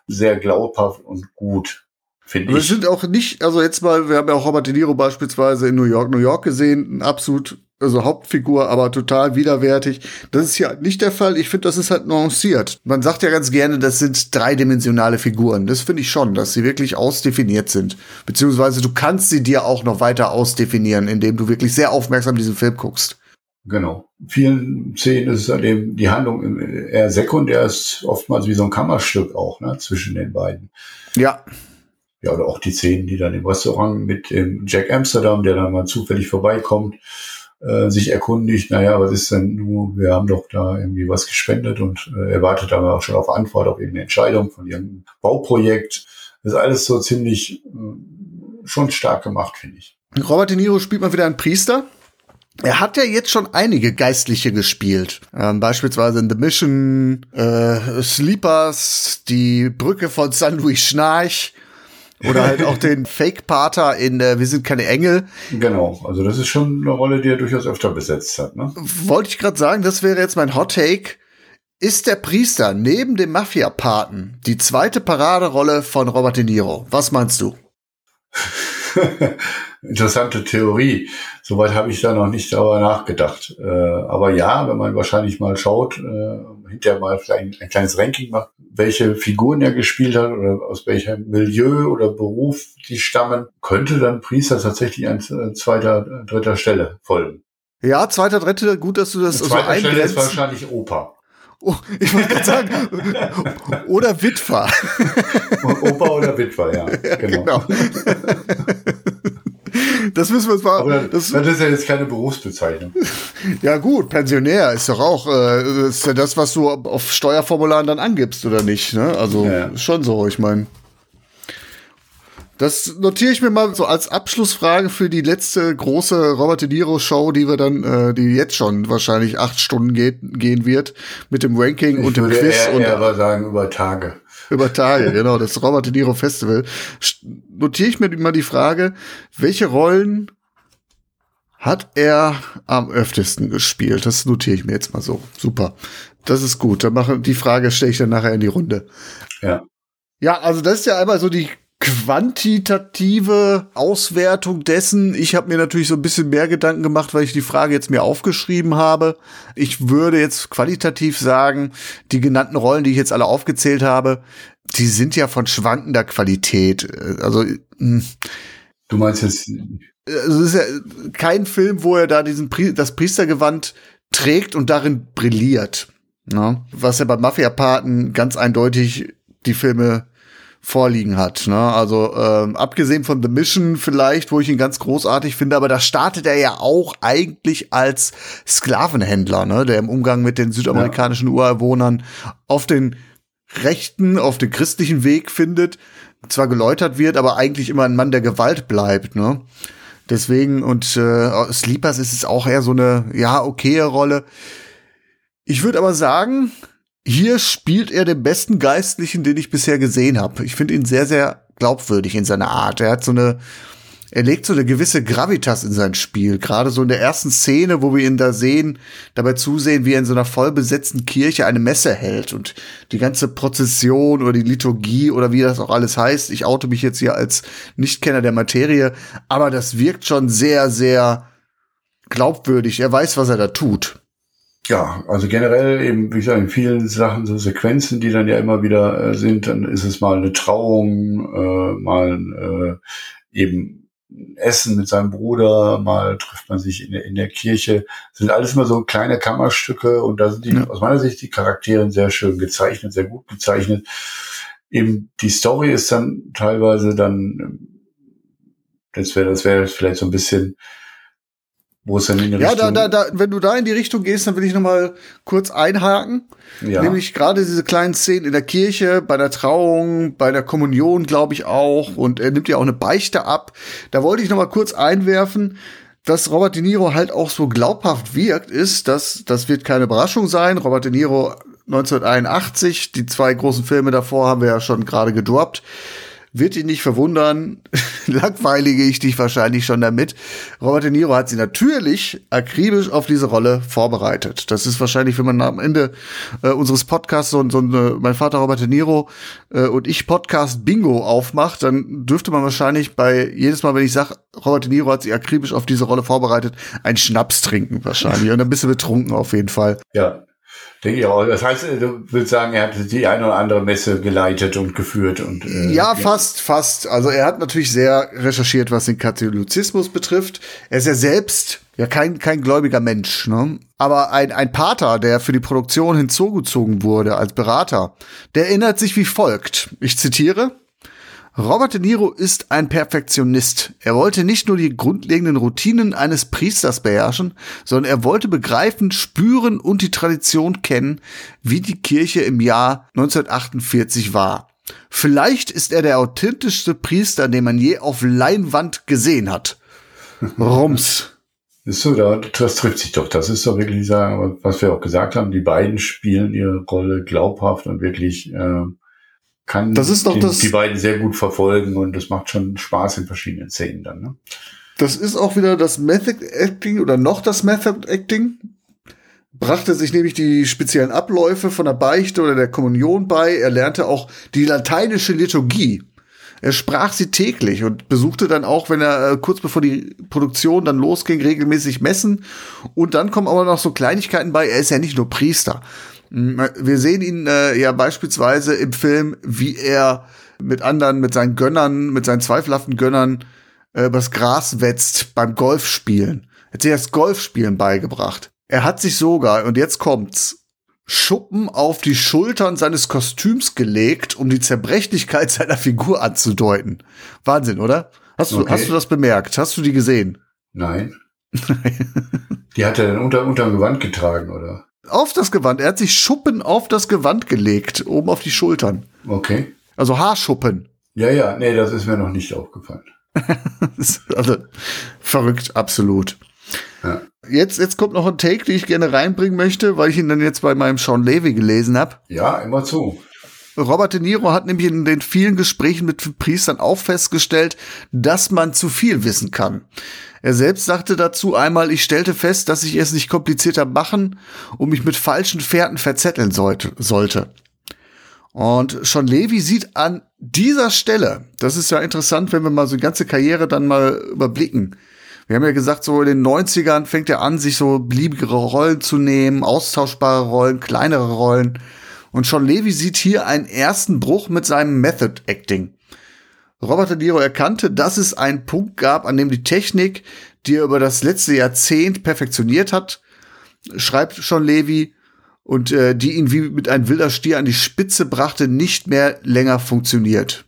sehr glaubhaft und gut. Finde ich. Wir sind auch nicht, also jetzt mal, wir haben ja auch Robert De Niro beispielsweise in New York, New York gesehen, ein absolut also Hauptfigur, aber total widerwärtig. Das ist ja nicht der Fall. Ich finde, das ist halt nuanciert. Man sagt ja ganz gerne, das sind dreidimensionale Figuren. Das finde ich schon, dass sie wirklich ausdefiniert sind. Beziehungsweise du kannst sie dir auch noch weiter ausdefinieren, indem du wirklich sehr aufmerksam diesen Film guckst. Genau. In vielen Szenen ist es halt eben die Handlung eher sekundär, ist oftmals wie so ein Kammerstück auch, ne, zwischen den beiden. Ja. ja, oder auch die Szenen, die dann im Restaurant mit dem Jack Amsterdam, der dann mal zufällig vorbeikommt, äh, sich erkundigt, naja, was ist denn nur, wir haben doch da irgendwie was gespendet und äh, er wartet aber auch schon auf Antwort auf irgendeine Entscheidung von irgendeinem Bauprojekt. Das ist alles so ziemlich äh, schon stark gemacht, finde ich. Robert De Niro spielt mal wieder einen Priester. Er hat ja jetzt schon einige Geistliche gespielt. Ähm, beispielsweise in The Mission, äh, Sleepers, die Brücke von San Luis Schnarch oder halt auch den Fake-Pater in äh, Wir sind keine Engel. Genau, also das ist schon eine Rolle, die er durchaus öfter besetzt hat. Ne? Wollte ich gerade sagen, das wäre jetzt mein Hot Take. Ist der Priester neben dem Mafia-Paten die zweite Paraderolle von Robert De Niro? Was meinst du? Interessante Theorie. Soweit habe ich da noch nicht darüber nachgedacht. Äh, aber ja, wenn man wahrscheinlich mal schaut, äh, hinterher mal vielleicht ein, kleines Ranking macht, welche Figuren er gespielt hat oder aus welchem Milieu oder Beruf die stammen, könnte dann Priester tatsächlich an äh, zweiter, dritter Stelle folgen. Ja, zweiter, dritter, gut, dass du das so eingrenzt. Stelle ist wahrscheinlich Opa. Oh, ich wollte gerade sagen, oder Witwer. Opa oder Witwer, ja. Genau. genau. Das müssen wir uns mal. Aber das, das ist ja jetzt keine Berufsbezeichnung. Ja, gut, Pensionär ist doch auch, äh, ist ja das, was du auf Steuerformularen dann angibst, oder nicht? Ne? Also ja. schon so, ich meine. Das notiere ich mir mal so als Abschlussfrage für die letzte große Robert De Niro Show, die wir dann, äh, die jetzt schon wahrscheinlich acht Stunden geht, gehen wird, mit dem Ranking ich und dem Quiz. Eher, und eher aber sagen über Tage. Über Tage, genau, das Robert De Niro Festival. Notiere ich mir mal die Frage, welche Rollen hat er am öftesten gespielt? Das notiere ich mir jetzt mal so. Super. Das ist gut. Dann mache, die Frage stelle ich dann nachher in die Runde. Ja. Ja, also das ist ja einmal so die quantitative Auswertung dessen. Ich habe mir natürlich so ein bisschen mehr Gedanken gemacht, weil ich die Frage jetzt mir aufgeschrieben habe. Ich würde jetzt qualitativ sagen, die genannten Rollen, die ich jetzt alle aufgezählt habe, die sind ja von schwankender Qualität. Also hm. du meinst jetzt also es ist ja kein Film, wo er da diesen Pri das Priestergewand trägt und darin brilliert. Ne? Was ja beim Mafia-Paten ganz eindeutig die Filme vorliegen hat. Ne? Also ähm, abgesehen von The Mission vielleicht, wo ich ihn ganz großartig finde, aber da startet er ja auch eigentlich als Sklavenhändler, ne? der im Umgang mit den südamerikanischen ja. Ureinwohnern auf den rechten, auf den christlichen Weg findet, zwar geläutert wird, aber eigentlich immer ein Mann der Gewalt bleibt. Ne? Deswegen und äh, Sleepers ist es auch eher so eine ja okaye Rolle. Ich würde aber sagen, hier spielt er den besten Geistlichen, den ich bisher gesehen habe. Ich finde ihn sehr, sehr glaubwürdig in seiner Art. Er hat so eine, er legt so eine gewisse Gravitas in sein Spiel. Gerade so in der ersten Szene, wo wir ihn da sehen, dabei zusehen, wie er in so einer vollbesetzten Kirche eine Messe hält und die ganze Prozession oder die Liturgie oder wie das auch alles heißt. Ich oute mich jetzt hier als Nichtkenner der Materie, aber das wirkt schon sehr, sehr glaubwürdig. Er weiß, was er da tut. Ja, also generell eben, wie gesagt, in vielen Sachen so Sequenzen, die dann ja immer wieder äh, sind, dann ist es mal eine Trauung, äh, mal äh, eben Essen mit seinem Bruder, mal trifft man sich in der, in der Kirche. Das sind alles immer so kleine Kammerstücke und da sind die, ja. aus meiner Sicht die Charaktere sehr schön gezeichnet, sehr gut gezeichnet. Eben die Story ist dann teilweise dann, das wäre das wäre vielleicht so ein bisschen wo es dann in die ja, Richtung... da, da, da, wenn du da in die Richtung gehst, dann will ich noch mal kurz einhaken. Ja. Nämlich gerade diese kleinen Szenen in der Kirche, bei der Trauung, bei der Kommunion, glaube ich auch. Und er nimmt ja auch eine Beichte ab. Da wollte ich noch mal kurz einwerfen, dass Robert De Niro halt auch so glaubhaft wirkt, ist, dass das wird keine Überraschung sein. Robert De Niro 1981, die zwei großen Filme davor haben wir ja schon gerade gedroppt wird ihn nicht verwundern, langweilige ich dich wahrscheinlich schon damit. Robert De Niro hat sie natürlich akribisch auf diese Rolle vorbereitet. Das ist wahrscheinlich, wenn man am Ende äh, unseres Podcasts so, so eine, mein Vater Robert De Niro äh, und ich Podcast Bingo aufmacht, dann dürfte man wahrscheinlich bei jedes Mal, wenn ich sage, Robert De Niro hat sich akribisch auf diese Rolle vorbereitet, einen Schnaps trinken wahrscheinlich und ein bisschen betrunken auf jeden Fall. Ja, Denke ich auch. Das heißt, du willst sagen, er hat die eine oder andere Messe geleitet und geführt und äh, ja, fast, fast. Also er hat natürlich sehr recherchiert, was den Katholizismus betrifft. Er ist ja selbst ja kein kein gläubiger Mensch, ne? Aber ein ein Pater, der für die Produktion hinzugezogen wurde als Berater, der erinnert sich wie folgt. Ich zitiere: Robert De Niro ist ein Perfektionist. Er wollte nicht nur die grundlegenden Routinen eines Priesters beherrschen, sondern er wollte begreifen, spüren und die Tradition kennen, wie die Kirche im Jahr 1948 war. Vielleicht ist er der authentischste Priester, den man je auf Leinwand gesehen hat. Rums. Ist so, das trifft sich doch. Das ist doch wirklich, was wir auch gesagt haben. Die beiden spielen ihre Rolle glaubhaft und wirklich äh, kann das ist doch die, das, die beiden sehr gut verfolgen und das macht schon Spaß in verschiedenen Szenen dann. Ne? Das ist auch wieder das Method Acting oder noch das Method Acting. Brachte sich nämlich die speziellen Abläufe von der Beichte oder der Kommunion bei. Er lernte auch die lateinische Liturgie. Er sprach sie täglich und besuchte dann auch, wenn er äh, kurz bevor die Produktion dann losging, regelmäßig Messen. Und dann kommen aber noch so Kleinigkeiten bei. Er ist ja nicht nur Priester. Wir sehen ihn äh, ja beispielsweise im Film, wie er mit anderen, mit seinen Gönnern, mit seinen zweifelhaften Gönnern äh, übers Gras wetzt beim Golfspielen. Er hat sich das Golfspielen beigebracht. Er hat sich sogar, und jetzt kommt's, Schuppen auf die Schultern seines Kostüms gelegt, um die Zerbrechlichkeit seiner Figur anzudeuten. Wahnsinn, oder? Hast du, Okay. hast du das bemerkt? Hast du die gesehen? Nein. Die hat er dann unter, unter dem Gewand getragen, oder? Auf das Gewand. Er hat sich Schuppen auf das Gewand gelegt, oben auf die Schultern. Okay. Also Haarschuppen. Ja, ja, nee, das ist mir noch nicht aufgefallen. also verrückt, absolut. Ja. Jetzt, jetzt kommt noch ein Take, den ich gerne reinbringen möchte, weil ich ihn dann jetzt bei meinem Sean Levy gelesen habe. Ja, immer zu. Robert De Niro hat nämlich in den vielen Gesprächen mit Priestern auch festgestellt, dass man zu viel wissen kann. Er selbst sagte dazu einmal, ich stellte fest, dass ich es nicht komplizierter machen und mich mit falschen Fährten verzetteln sollte. Und Sean Levy sieht an dieser Stelle, das ist ja interessant, wenn wir mal so die ganze Karriere dann mal überblicken. Wir haben ja gesagt, so in den 90ern fängt er an, sich so beliebigere Rollen zu nehmen, austauschbare Rollen, kleinere Rollen. Und Sean Levy sieht hier einen ersten Bruch mit seinem Method Acting. Robert De Niro erkannte, dass es einen Punkt gab, an dem die Technik, die er über das letzte Jahrzehnt perfektioniert hat, schreibt Sean Levy, und äh, die ihn wie mit einem wilder Stier an die Spitze brachte, nicht mehr länger funktioniert.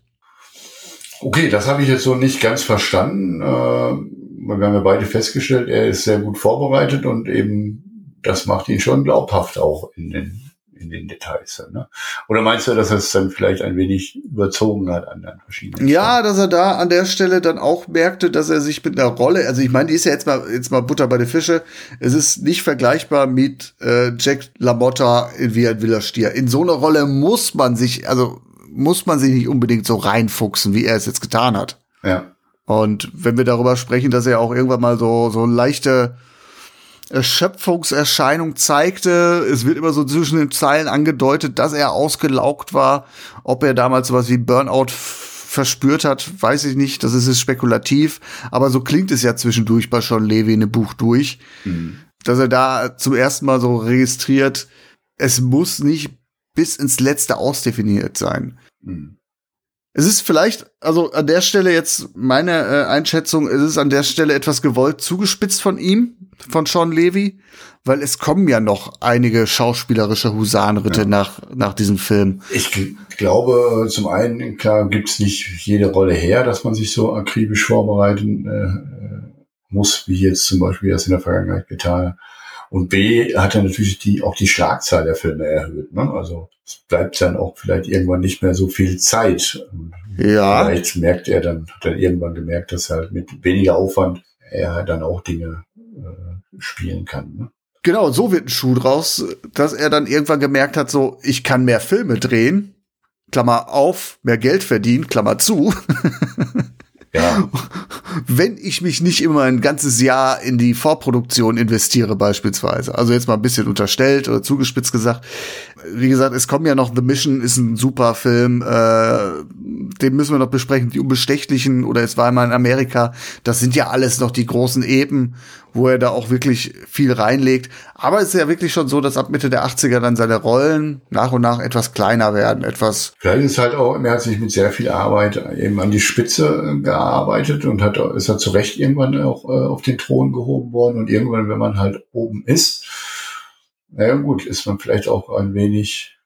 Okay, das habe ich jetzt so nicht ganz verstanden. Äh, wir haben ja beide festgestellt, er ist sehr gut vorbereitet und eben das macht ihn schon glaubhaft auch in den, in den Details. Ne? Oder meinst du, dass er es dann vielleicht ein wenig überzogen hat an den verschiedenen? Ja, dass er da an der Stelle dann auch merkte, dass er sich mit einer Rolle, also ich meine, die ist ja jetzt mal jetzt mal Butter bei den Fische. Es ist nicht vergleichbar mit äh, Jack LaMotta in Wie ein wilder Stier. In so eine Rolle muss man sich, also muss man sich nicht unbedingt so reinfuchsen, wie er es jetzt getan hat. Ja. Und wenn wir darüber sprechen, dass er auch irgendwann mal so so leichte Erschöpfungserscheinung zeigte. Es wird immer so zwischen den Zeilen angedeutet, dass er ausgelaugt war. Ob er damals sowas wie Burnout verspürt hat, weiß ich nicht. Das ist jetzt spekulativ. Aber so klingt es ja zwischendurch bei Sean Levy in dem Buch durch. Mhm. Dass er da zum ersten Mal so registriert, es muss nicht bis ins Letzte ausdefiniert sein. Mhm. Es ist vielleicht, also an der Stelle jetzt meine äh, Einschätzung, es ist an der Stelle etwas gewollt zugespitzt von ihm, von Sean Levy, weil es kommen ja noch einige schauspielerische Husarenritte Ja. nach, nach diesem Film. Ich gl- glaube, zum einen, klar, gibt's nicht jede Rolle her, dass man sich so akribisch vorbereiten äh, äh, muss, wie jetzt zum Beispiel das in der Vergangenheit getan hat. Und B hat er natürlich die, auch die Schlagzahl der Filme erhöht. Ne? Also es bleibt dann auch vielleicht irgendwann nicht mehr so viel Zeit. Und Ja. Vielleicht merkt er dann, hat er irgendwann gemerkt, dass er halt mit weniger Aufwand er dann auch Dinge äh, spielen kann. Ne? Genau, so wird ein Schuh draus, dass er dann irgendwann gemerkt hat, so, ich kann mehr Filme drehen, Klammer auf, mehr Geld verdienen, Klammer zu. Ja, wenn ich mich nicht immer ein ganzes Jahr in die Vorproduktion investiere beispielsweise. Also jetzt mal ein bisschen unterstellt oder zugespitzt gesagt. Wie gesagt, es kommen ja noch The Mission ist ein super Film, äh, den müssen wir noch besprechen. Die Unbestechlichen oder es war einmal in Amerika, das sind ja alles noch die großen Eben, wo er da auch wirklich viel reinlegt. Aber es ist ja wirklich schon so, dass ab Mitte der 80er dann seine Rollen nach und nach etwas kleiner werden, etwas Vielleicht ist halt auch, er hat sich mit sehr viel Arbeit eben an die Spitze äh, gearbeitet und hat, ist er zu Recht irgendwann auch äh, auf den Thron gehoben worden und irgendwann, wenn man halt oben ist, naja gut, ist man vielleicht auch ein wenig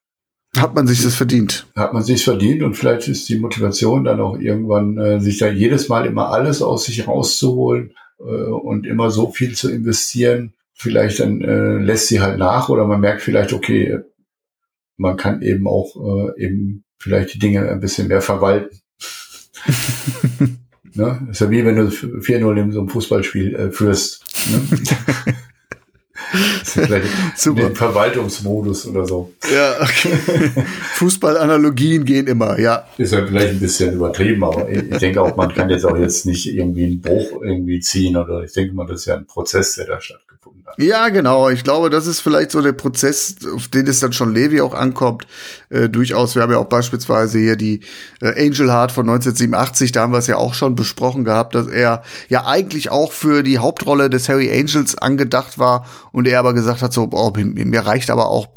hat man sich das verdient. Hat man sich verdient und vielleicht ist die Motivation dann auch irgendwann, äh, sich da jedes Mal immer alles aus sich rauszuholen äh, und immer so viel zu investieren. Vielleicht dann äh, lässt sie halt nach oder man merkt vielleicht, okay, man kann eben auch äh, eben vielleicht die Dinge ein bisschen mehr verwalten. ne? Ist ja wie wenn du 4-0 in so einem Fußballspiel äh, führst. Ne? Super. Verwaltungsmodus oder so. Ja, okay. Fußballanalogien gehen immer, ja. Ist ja vielleicht ein bisschen übertrieben, aber ich denke auch, man kann jetzt auch jetzt nicht irgendwie einen Bruch irgendwie ziehen oder ich denke mal, das ist ja ein Prozess, der da stattgefunden hat. Ja, genau. Ich glaube, das ist vielleicht so der Prozess, auf den es dann schon Levi auch ankommt. Äh, durchaus. Wir haben ja auch beispielsweise hier die äh, Angel Heart von 1987, da haben wir es ja auch schon besprochen gehabt, dass er ja eigentlich auch für die Hauptrolle des Harry Angels angedacht war und er aber gesagt hat, so, oh, mir reicht aber auch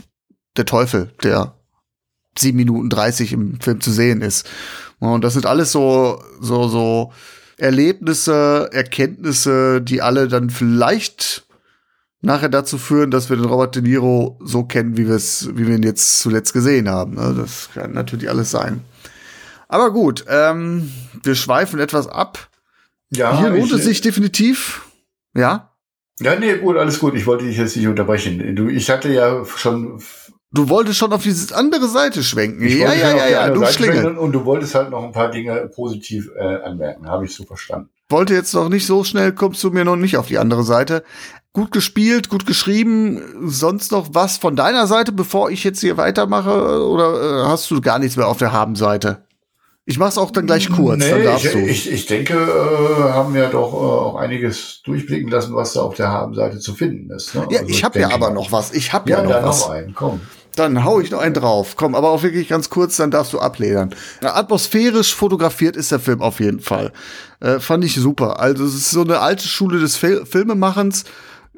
der Teufel, der sieben Minuten dreißig im Film zu sehen ist. Und das sind alles so, so, so Erlebnisse, Erkenntnisse, die alle dann vielleicht nachher dazu führen, dass wir den Robert De Niro so kennen, wie wie wir ihn jetzt zuletzt gesehen haben. Ne? Das kann natürlich alles sein. Aber gut, ähm, wir schweifen etwas ab. Ja, Hier lohnt es sich definitiv. Ja. Ja, nee, gut, alles gut. Ich wollte dich jetzt nicht unterbrechen. Du, ich hatte ja schon. Du wolltest schon auf diese andere Seite schwenken. Ich ja, ja, ja, ja, du Schlingel. Und du wolltest halt noch ein paar Dinge positiv äh, anmerken. Habe ich so verstanden. Wollte jetzt noch nicht so schnell, kommst du mir noch nicht auf die andere Seite. Gut gespielt, gut geschrieben. Sonst noch was von deiner Seite, bevor ich jetzt hier weitermache? Oder äh, hast du gar nichts mehr auf der Habenseite? Ich mach's auch dann gleich kurz, nee, dann darfst ich, du. Ich, ich denke, äh, haben wir doch äh, auch einiges durchblicken lassen, was da auf der Habenseite zu finden ist. Ne? Ja, also ich habe ja aber noch was. Ich habe ja, ja noch was. Noch einen, komm. Dann hau ich noch einen drauf. Komm, aber auch wirklich ganz kurz, dann darfst du abledern. Atmosphärisch fotografiert ist der Film auf jeden Fall. Äh, fand ich super. Also es ist so eine alte Schule des Fil Filmemachens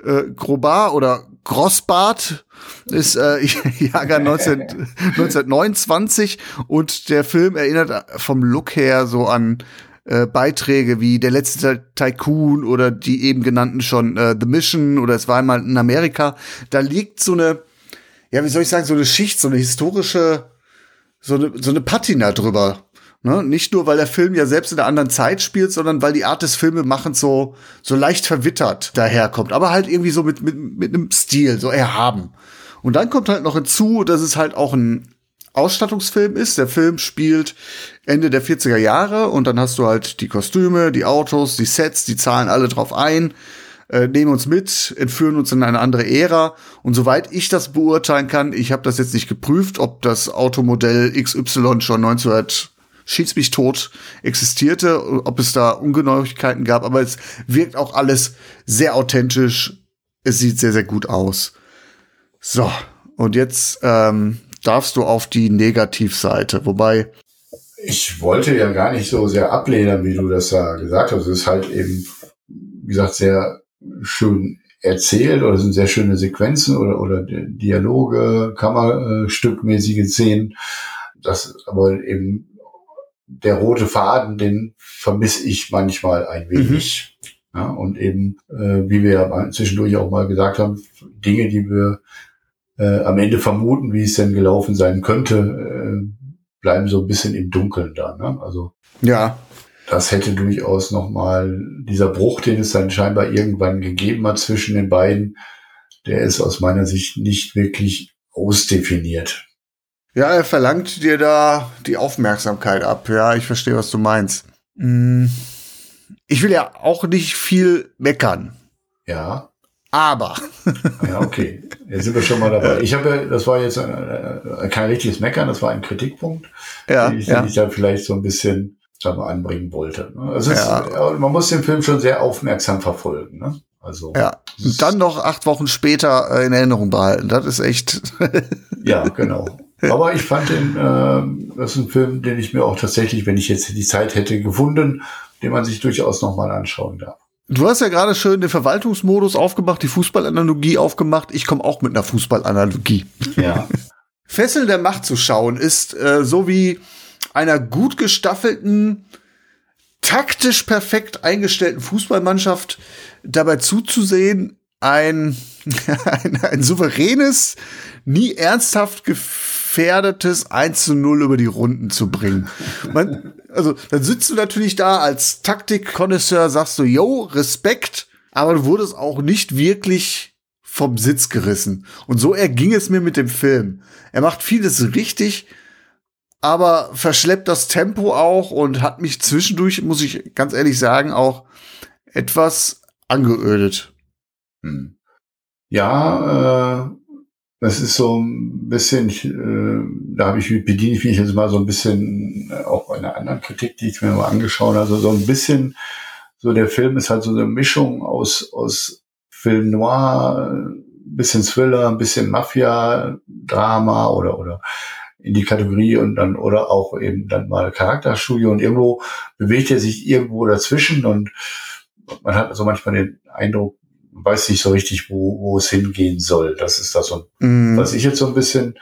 äh, Grobar oder Grossbart ist äh, Jahrgang 19, 1929 und der Film erinnert vom Look her so an äh, Beiträge wie Der letzte Tycoon oder die eben genannten schon äh, The Mission oder es war einmal in Amerika. Da liegt so eine, ja, wie soll ich sagen, so eine Schicht, so eine historische, so eine, so eine Patina drüber. Ne? Nicht nur, weil der Film ja selbst in einer anderen Zeit spielt, sondern weil die Art des Filmemachens so, so leicht verwittert daherkommt. Aber halt irgendwie so mit, mit, mit einem Stil, so erhaben. Und dann kommt halt noch hinzu, dass es halt auch ein Ausstattungsfilm ist. Der Film spielt Ende der 40er Jahre und dann hast du halt die Kostüme, die Autos, die Sets, die zahlen alle drauf ein, äh, nehmen uns mit, entführen uns in eine andere Ära. Und soweit ich das beurteilen kann, ich habe das jetzt nicht geprüft, ob das Automodell XY schon 1900 schieß mich tot existierte, ob es da Ungenauigkeiten gab, aber es wirkt auch alles sehr authentisch. Es sieht sehr, sehr gut aus. So, und jetzt ähm, darfst du auf die Negativseite, wobei. Ich wollte ja gar nicht so sehr ablehnen, wie du das da gesagt hast. Es ist halt eben, wie gesagt, sehr schön erzählt oder sind sehr schöne Sequenzen oder, oder Dialoge, Kammerstückmäßige Szenen. Das aber eben der rote Faden, den vermisse ich manchmal ein wenig. Mhm. Ja, und eben, äh, wie wir ja zwischendurch auch mal gesagt haben, Dinge, die wir äh, am Ende vermuten, wie es denn gelaufen sein könnte, äh, bleiben so ein bisschen im Dunkeln da. Ne? Also ja, das hätte durchaus noch mal dieser Bruch, den es dann scheinbar irgendwann gegeben hat zwischen den beiden, der ist aus meiner Sicht nicht wirklich ausdefiniert. Ja, er verlangt dir da die Aufmerksamkeit ab. Ja, ich verstehe, was du meinst. Hm. Ich will ja auch nicht viel meckern. Ja. Aber. ja, okay. Jetzt sind wir schon mal dabei. Ich habe ja, das war jetzt äh, kein richtiges Meckern, das war ein Kritikpunkt, ja, den ich, ja. da vielleicht so ein bisschen sagen wir, anbringen wollte. Also ja. ist, man muss den Film schon sehr aufmerksam verfolgen. Ne? Also ja. Und dann noch acht Wochen später äh, in Erinnerung behalten. Das ist echt. ja, genau. Aber ich fand den, äh, das ist ein Film, den ich mir auch tatsächlich, wenn ich jetzt die Zeit hätte, gefunden, den man sich durchaus nochmal anschauen darf. Du hast ja gerade schön den Verwaltungsmodus aufgemacht, die Fußballanalogie aufgemacht. Ich komme auch mit einer Fußballanalogie. Ja. Fesseln der Macht zu schauen ist äh, so wie einer gut gestaffelten, taktisch perfekt eingestellten Fußballmannschaft dabei zuzusehen, ein, ein, ein souveränes, nie ernsthaft ungefährdetes 1 zu 0 über die Runden zu bringen. Man, also, dann sitzt du natürlich da als Taktik-Konnoisseur, sagst du, yo, Respekt, aber du wurdest auch nicht wirklich vom Sitz gerissen. Und so erging es mir mit dem Film. Er macht vieles richtig, aber verschleppt das Tempo auch und hat mich zwischendurch, muss ich ganz ehrlich sagen, auch etwas angeödet. Hm. Ja, äh, das ist so ein bisschen, äh, da habe ich bediene ich mich jetzt mal so ein bisschen äh, auch bei einer anderen Kritik, die ich mir mal angeschaut habe, also so ein bisschen, so der Film ist halt so eine Mischung aus, aus Film Noir, ein bisschen Thriller, ein bisschen Mafia, Drama oder, oder in die Kategorie und dann, oder auch eben dann mal Charakterstudie und irgendwo bewegt er sich irgendwo dazwischen und man hat also manchmal den Eindruck, weiß nicht so richtig, wo, wo es hingehen soll. Das ist das so, mm. was ich jetzt so ein bisschen,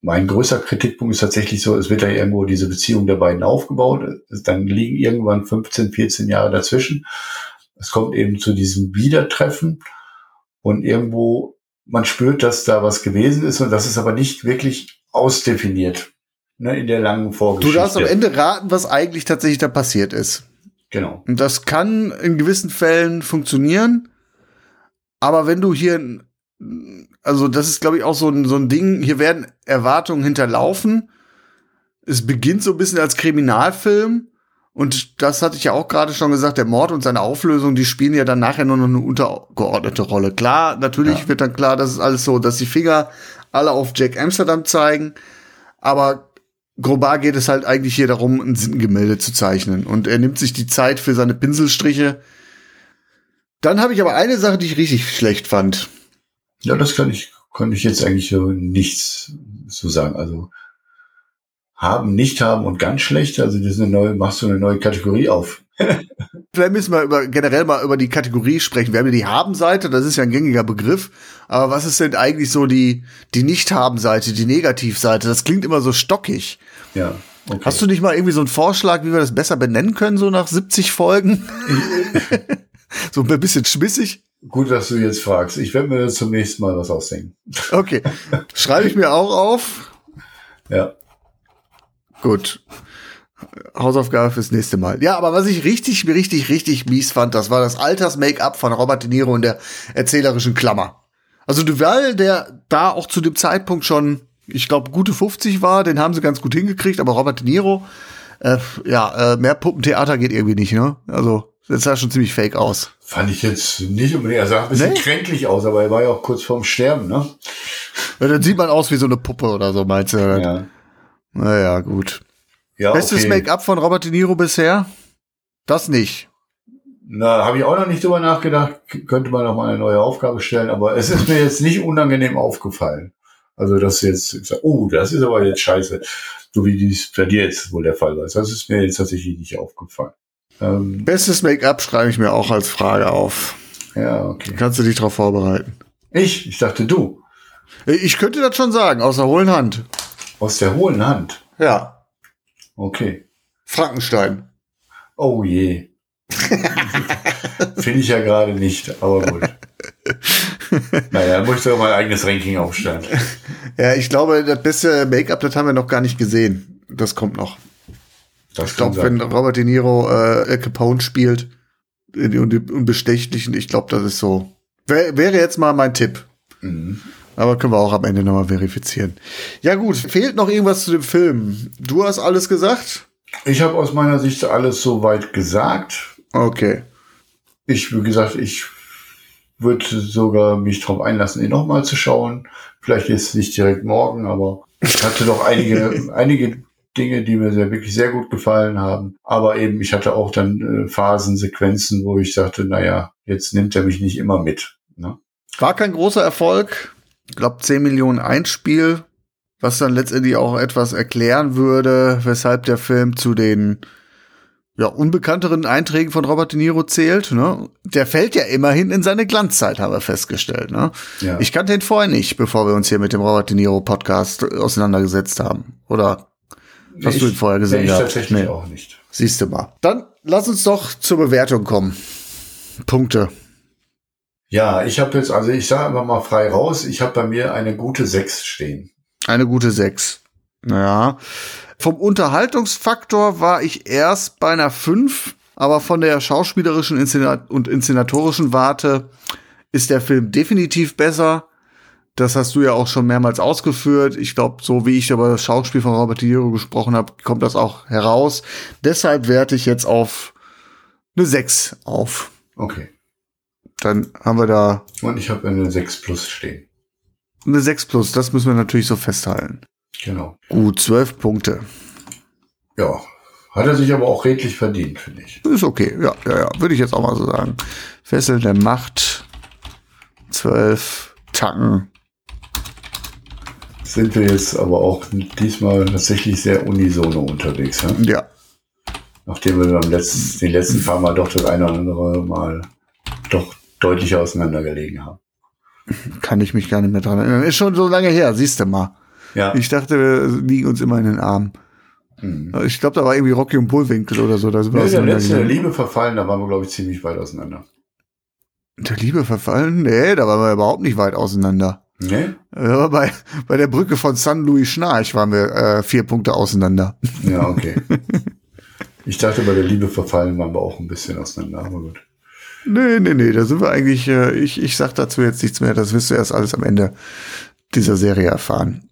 mein größter Kritikpunkt ist tatsächlich so, es wird ja irgendwo diese Beziehung der beiden aufgebaut, dann liegen irgendwann 15, 14 Jahre dazwischen. Es kommt eben zu diesem Wiedertreffen und irgendwo man spürt, dass da was gewesen ist und das ist aber nicht wirklich ausdefiniert ne, in der langen Vorgeschichte. Du darfst am Ende raten, was eigentlich tatsächlich da passiert ist. Genau. Und das kann in gewissen Fällen funktionieren, aber wenn du hier, also das ist, glaube ich, auch so ein, so ein Ding, hier werden Erwartungen hinterlaufen. Es beginnt so ein bisschen als Kriminalfilm. Und das hatte ich ja auch gerade schon gesagt, der Mord und seine Auflösung, die spielen ja dann nachher nur noch eine untergeordnete Rolle. Klar, natürlich ja. wird dann klar, das ist alles so, dass die Finger alle auf Jack Amsterdam zeigen. Aber global geht es halt eigentlich hier darum, ein Sinngemälde zu zeichnen. Und er nimmt sich die Zeit für seine Pinselstriche dann habe ich aber eine Sache, die ich richtig schlecht fand. Ja, das kann ich, kann ich jetzt eigentlich so nichts zu sagen. Also haben, nicht haben und ganz schlecht. Also das ist eine neue, machst du eine neue Kategorie auf. Vielleicht müssen wir über, generell mal über die Kategorie sprechen. Wir haben ja die Haben-Seite, das ist ja ein gängiger Begriff. Aber was ist denn eigentlich so die, die Nicht-Haben-Seite, die Negativseite? Das klingt immer so stockig. Ja. Okay. Hast du nicht mal irgendwie so einen Vorschlag, wie wir das besser benennen können, so nach 70 Folgen? so ein bisschen schmissig. Gut, dass du jetzt fragst. Ich werde mir zum nächsten Mal was ausdenken. Okay. Schreibe ich mir auch auf. Ja. Gut. Hausaufgabe fürs nächste Mal. Ja, aber was ich richtig, richtig, richtig mies fand, das war das Alters-Make-up von Robert De Niro in der erzählerischen Klammer. Also Duval, der da auch zu dem Zeitpunkt schon, ich glaube, gute 50 war, den haben sie ganz gut hingekriegt, aber Robert De Niro, äh, ja, äh, mehr Puppentheater geht irgendwie nicht, ne? Also das sah schon ziemlich fake aus. Fand ich jetzt nicht unbedingt. Er sah ein bisschen nee? kränklich aus, aber er war ja auch kurz vorm Sterben, ne? Ja, dann sieht man aus wie so eine Puppe oder so, meinst du? Ja. Naja, gut. Ja, Bestes okay. Make-up von Robert De Niro bisher? Das nicht. Na, habe ich auch noch nicht drüber nachgedacht. Könnte man noch mal eine neue Aufgabe stellen, aber es ist mir jetzt nicht unangenehm aufgefallen. Also, dass jetzt, oh, das ist aber jetzt scheiße. So wie dies bei dir jetzt wohl der Fall war. Das ist mir jetzt tatsächlich nicht aufgefallen. Ähm, Bestes Make-up schreibe ich mir auch als Frage auf. Ja, okay. Kannst du dich darauf vorbereiten? Ich? Ich dachte du. Ich könnte das schon sagen, aus der hohlen Hand. Aus der hohlen Hand? Ja. Okay. Frankenstein. Oh je. Finde ich ja gerade nicht, aber gut. naja, dann muss ich doch mal ein eigenes Ranking aufstellen. Ja, ich glaube, das beste Make-up, das haben wir noch gar nicht gesehen. Das kommt noch. Das ich glaube, wenn Robert De Niro äh, Capone spielt, in die Unbestechlichen, ich glaube, das ist so. Wär, wäre jetzt mal mein Tipp. Mhm. Aber können wir auch am Ende nochmal verifizieren. Ja gut, fehlt noch irgendwas zu dem Film. Du hast alles gesagt? Ich habe aus meiner Sicht alles soweit gesagt. Okay. Ich, wie gesagt, ich würde sogar mich darauf einlassen, ihn nochmal zu schauen. Vielleicht jetzt nicht direkt morgen, aber ich hatte doch einige, einige Dinge, die mir sehr, wirklich sehr gut gefallen haben. Aber eben, ich hatte auch dann äh, Phasen, Sequenzen, wo ich sagte, naja, jetzt nimmt er mich nicht immer mit. Ne? War kein großer Erfolg. Ich glaube, 10 Millionen Einspiel, was dann letztendlich auch etwas erklären würde, weshalb der Film zu den ja, unbekannteren Einträgen von Robert De Niro zählt. Ne? Der fällt ja immerhin in seine Glanzzeit, haben wir festgestellt. Ne? Ja. Ich kannte ihn vorher nicht, bevor wir uns hier mit dem Robert De Niro Podcast auseinandergesetzt haben. Oder Hast ich, du ihn vorher gesehen? Nee, ich tatsächlich nee. auch nicht. Siehst du mal. Dann lass uns doch zur Bewertung kommen. Punkte. Ja, ich habe jetzt, also ich sage immer mal frei raus, ich habe bei mir eine gute 6 stehen. Eine gute 6. Ja. Vom Unterhaltungsfaktor war ich erst bei einer 5, aber von der schauspielerischen und inszenatorischen Warte ist der Film definitiv besser. Das hast du ja auch schon mehrmals ausgeführt. Ich glaube, so wie ich über das Schauspiel von Robert De Niro gesprochen habe, kommt das auch heraus. Deshalb werte ich jetzt auf eine 6 auf. Okay. Dann haben wir da. Und ich habe eine 6 plus stehen. Eine 6 plus, das müssen wir natürlich so festhalten. Genau. Gut, 12 Punkte. Ja. Hat er sich aber auch redlich verdient, finde ich. Ist okay, ja, ja, ja. Würde ich jetzt auch mal so sagen. Fessel der Macht. 12 Tacken. Sind wir jetzt aber auch diesmal tatsächlich sehr unisono unterwegs, ja? Ja. Nachdem wir beim letzten, den letzten paar Mal doch das eine oder andere Mal doch deutlich auseinandergelegen haben. Kann ich mich gar nicht mehr dran erinnern. Ist schon so lange her, siehst du mal. Ja. Ich dachte, wir liegen uns immer in den Armen. Mhm. Ich glaube, da war irgendwie Rocky und Bullwinkel oder so. Da sind wir Ja, der letzte, der. Liebe verfallen, da waren wir, glaube ich, ziemlich weit auseinander. Der Liebe verfallen? Nee, da waren wir überhaupt nicht weit auseinander. Nee? Ja, bei, bei der Brücke von San Luis Schnarch waren wir äh, vier Punkte auseinander. Ja, okay. ich dachte, bei der Liebe verfallen waren wir auch ein bisschen auseinander, aber gut. Nee, nee, nee, da sind wir eigentlich, äh, ich, ich sag dazu jetzt nichts mehr, das wirst du erst alles am Ende dieser Serie erfahren.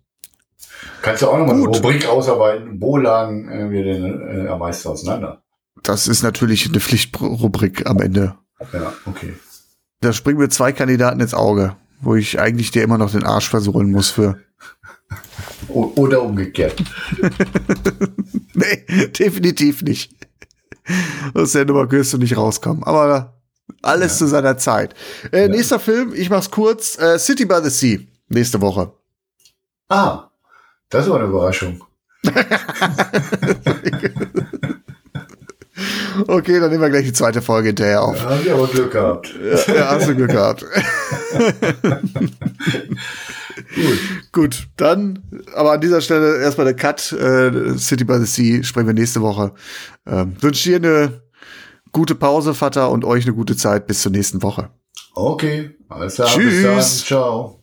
Kannst du auch nochmal eine. Rubrik ausarbeiten, wo lagen äh, wir denn äh, am meisten auseinander? Das ist natürlich eine Pflichtrubrik am Ende. Ja, okay. Da springen mir zwei Kandidaten ins Auge, wo ich eigentlich dir immer noch den Arsch versohlen muss für. Oder umgekehrt. nee, definitiv nicht. Aus der Nummer wirst du nicht rauskommen. Aber alles zu seiner Zeit. Äh, Nächster Film, ich mach's kurz. Äh, City by the Sea. Nächste Woche. Ah, das war eine Überraschung. Okay, dann nehmen wir gleich die zweite Folge hinterher auf. Da hab ich aber Glück gehabt. Ja, ja, hast du Glück gehabt. Gut. Gut, dann, aber an dieser Stelle erstmal der Cut. Äh, City by the Sea sprechen wir nächste Woche. Ähm, wünsche dir eine gute Pause, Vater, und euch eine gute Zeit. Bis zur nächsten Woche. Okay, alles klar. Tschüss. Bis dann. Ciao.